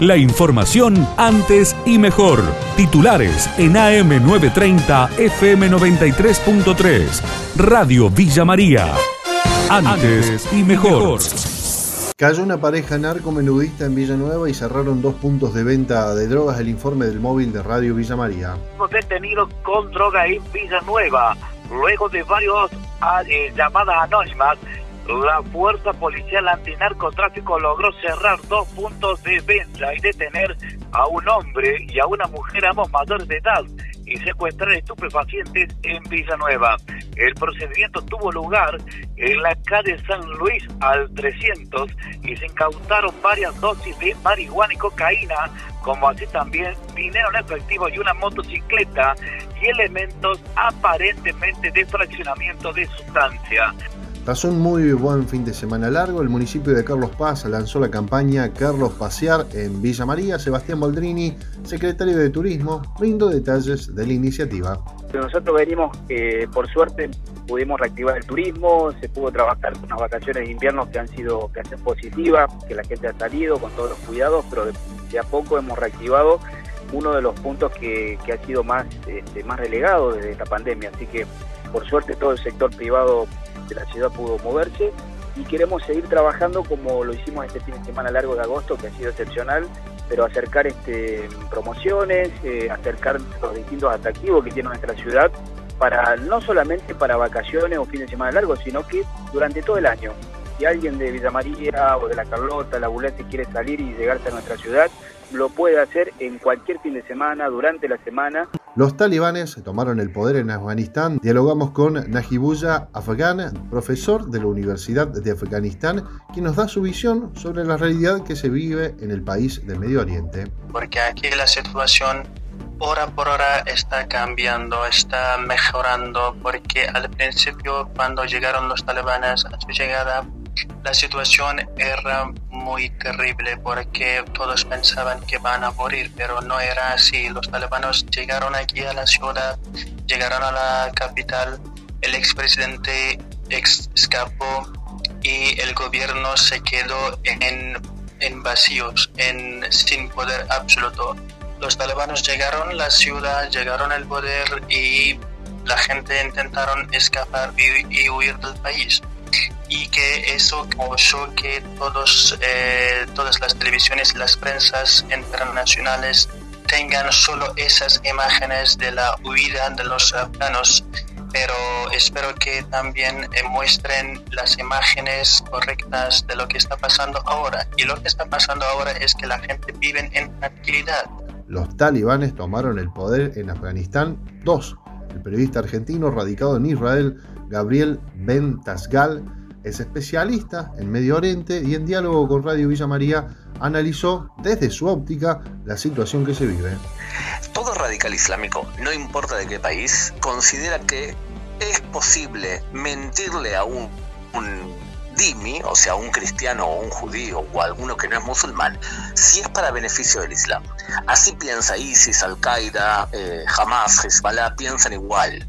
La información antes y mejor. Titulares en AM930 FM93.3. Radio Villa María. Antes y mejor. Cayó una pareja narcomenudista en Villanueva y cerraron dos puntos de venta de drogas. El informe del móvil de Radio Villa María. Detenidos con droga en Villanueva. Luego de varios ah, eh, llamadas anónimas, la Fuerza Policial Antinarcotráfico logró cerrar dos puntos de venta y detener a un hombre y a una mujer, ambos mayores de edad, y secuestrar estupefacientes en Villanueva. El procedimiento tuvo lugar en la calle San Luis al 300 y se incautaron varias dosis de marihuana y cocaína, como así también dinero en efectivo y una motocicleta y elementos aparentemente de fraccionamiento de sustancia. Pasó un muy buen fin de semana largo. El municipio de Carlos Paz lanzó la campaña Carlos Pasear en Villa María. Sebastián Boldrini, secretario de Turismo, brindó detalles de la iniciativa. Nosotros venimos, eh, por suerte, pudimos reactivar el turismo, se pudo trabajar con unas vacaciones de invierno que han sido que han positivas, que la gente ha salido con todos los cuidados, pero de, a poco hemos reactivado uno de los puntos que, ha sido más, este, más relegado desde esta pandemia. Así que, por suerte, todo el sector privado de la ciudad pudo moverse y queremos seguir trabajando como lo hicimos este fin de semana largo de agosto, que ha sido excepcional, pero acercar este, promociones, eh, acercar los distintos atractivos que tiene nuestra ciudad, para no solamente para vacaciones o fin de semana largo, sino que durante todo el año. Si alguien de Villa María o de la Carlota, la Bulete quiere salir y llegarse a nuestra ciudad, lo puede hacer en cualquier fin de semana, durante la semana. Los talibanes tomaron el poder en Afganistán. Dialogamos con Najibullah Afgan, profesor de la Universidad de Afganistán, quien nos da su visión sobre la realidad que se vive en el país del Medio Oriente. Porque aquí la situación hora por hora está cambiando, está mejorando, porque al principio cuando llegaron los talibanes a su llegada la situación era muy terrible porque todos pensaban que van a morir, pero no era así. Los talibanos llegaron aquí a la ciudad, llegaron a la capital, el expresidente escapó y el gobierno se quedó en, en vacíos, en, sin poder absoluto. Los talibanos llegaron a la ciudad, llegaron al poder y la gente intentaron escapar y huir del país y que eso causó que todos, eh, todas las televisiones y las prensas internacionales tengan solo esas imágenes de la huida de los afganos, pero espero que también eh, muestren las imágenes correctas de lo que está pasando ahora. Y lo que está pasando ahora es que la gente vive en tranquilidad. Los talibanes tomaron el poder en Afganistán. Dos, el periodista argentino radicado en Israel, Gabriel Ben Tasgal, es especialista en Medio Oriente y en diálogo con Radio Villa María analizó desde su óptica la situación que se vive. Todo radical islámico, no importa de qué país, considera que es posible mentirle a un, un dimi, o sea, un cristiano o un judío o alguno que no es musulmán, si es para beneficio del Islam. Así piensa ISIS, Al-Qaeda, eh, Hamas, Hezbollah, piensan igual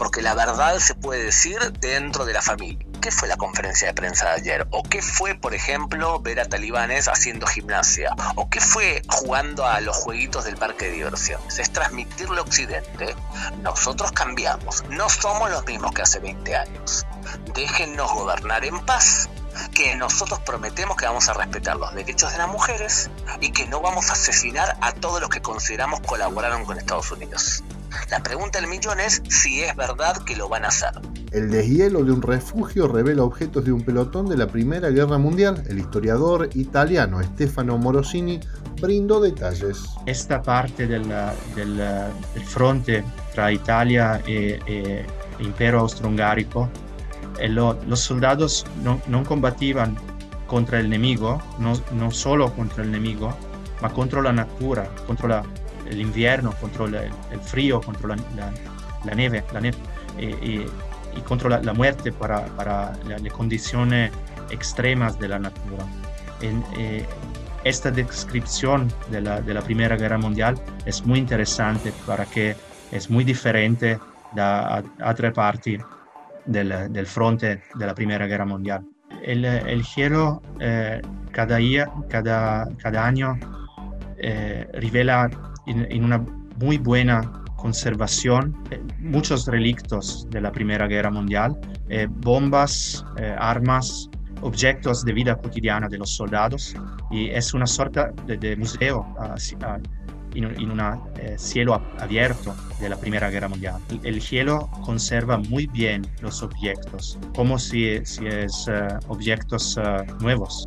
porque la verdad se puede decir dentro de la familia. ¿Qué fue la conferencia de prensa de ayer? ¿O qué fue, por ejemplo, ver a talibanes haciendo gimnasia? ¿O qué fue jugando a los jueguitos del parque de diversiones? Es transmitirle a Occidente. Nosotros cambiamos. No somos los mismos que hace 20 años. Déjennos gobernar en paz que nosotros prometemos que vamos a respetar los derechos de las mujeres y que no vamos a asesinar a todos los que consideramos colaboraron con Estados Unidos. La pregunta del millón es si es verdad que lo van a hacer. El deshielo de un refugio revela objetos de un pelotón de la Primera Guerra Mundial. El historiador italiano Stefano Morosini brindó detalles. Esta parte del, del, fronte tra Italia e, e Impero Austroungarico, e lo, los soldados no, no combatían contra el enemigo, no, no solo contra el enemigo, ma contra la natura, contra la el invierno, contra el, frío, contra la, nieve, la nieve y, contra la, muerte para, para las condiciones extremas de la natura. En, eh, esta descripción de la, de la, Primera Guerra Mundial es muy interesante para que es muy diferente de otras partes del, del fronte de la Primera Guerra Mundial. El, el hielo eh, cada, día, cada, cada año eh, revela en, una muy buena conservación eh, muchos relictos de la Primera Guerra Mundial, eh, bombas, armas, objetos de vida cotidiana de los soldados y es una sorta de, museo uh, en, un cielo abierto de la Primera Guerra Mundial. El, cielo conserva muy bien los objetos, como si es objetos nuevos.